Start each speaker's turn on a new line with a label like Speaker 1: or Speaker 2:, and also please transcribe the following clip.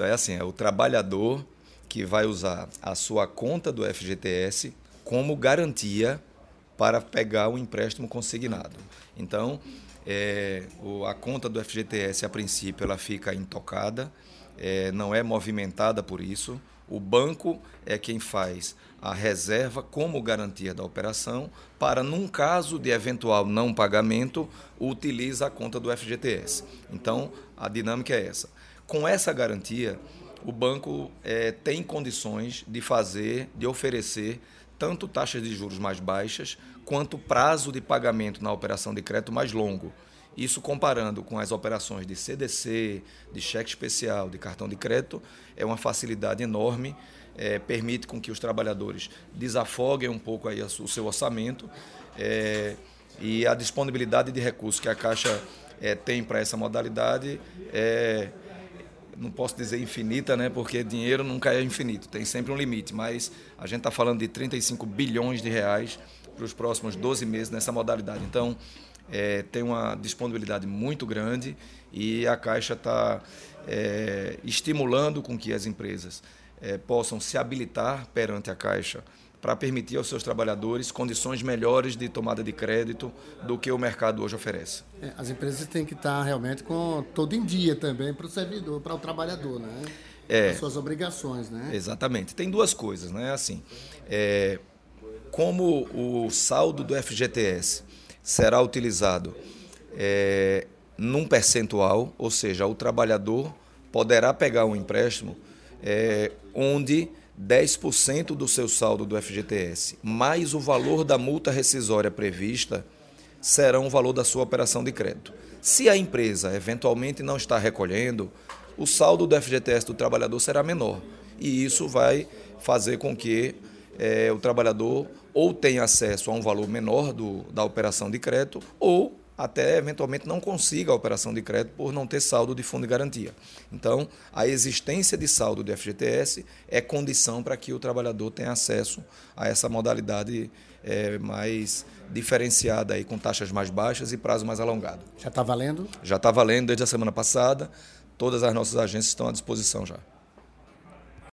Speaker 1: É assim, é o trabalhador que vai usar a sua conta do FGTS como garantia para pegar o empréstimo consignado. Então, é, a conta do FGTS, a princípio, ela fica intocada, é, não é movimentada por isso. O banco é quem faz a reserva como garantia da operação para, num caso de eventual não pagamento, utiliza a conta do FGTS. Então, a dinâmica é essa. Com essa garantia, o banco é, tem condições de fazer, de oferecer tanto taxas de juros mais baixas quanto prazo de pagamento na operação de crédito mais longo. Isso comparando com as operações de CDC, de cheque especial, de cartão de crédito, é uma facilidade enorme, é, permite com que os trabalhadores desafoguem um pouco aí o seu orçamento é, e a disponibilidade de recursos que a Caixa é, tem para essa modalidade é não posso dizer infinita, né, porque dinheiro nunca é infinito, tem sempre um limite, mas a gente está falando de 35 bilhões de reais para os próximos 12 meses nessa modalidade. Então, é, tem uma disponibilidade muito grande e a Caixa está é, estimulando com que as empresas é, possam se habilitar perante a Caixa para permitir aos seus trabalhadores condições melhores de tomada de crédito do que o mercado hoje oferece.
Speaker 2: É, as empresas têm que estar realmente com todo em dia também para o servidor, para o trabalhador, né?
Speaker 1: É,
Speaker 2: As suas obrigações, né?
Speaker 1: Exatamente. Tem duas coisas, né? Assim, é, como o saldo do FGTS será utilizado é, num percentual, ou seja, o trabalhador poderá pegar um empréstimo é, onde 10% do seu saldo do FGTS mais o valor da multa rescisória prevista serão o valor da sua operação de crédito. Se a empresa eventualmente não está recolhendo, o saldo do FGTS do trabalhador será menor. E isso vai fazer com que é, o trabalhador ou tenha acesso a um valor menor do, da operação de crédito ou até eventualmente não consiga a operação de crédito por não ter saldo de fundo de garantia. Então, a existência de saldo do FGTS é condição para que o trabalhador tenha acesso a essa modalidade é, mais diferenciada aí, com taxas mais baixas e prazo mais alongado.
Speaker 2: Já está valendo?
Speaker 1: Já está valendo desde a semana passada. Todas as nossas agências estão à disposição já.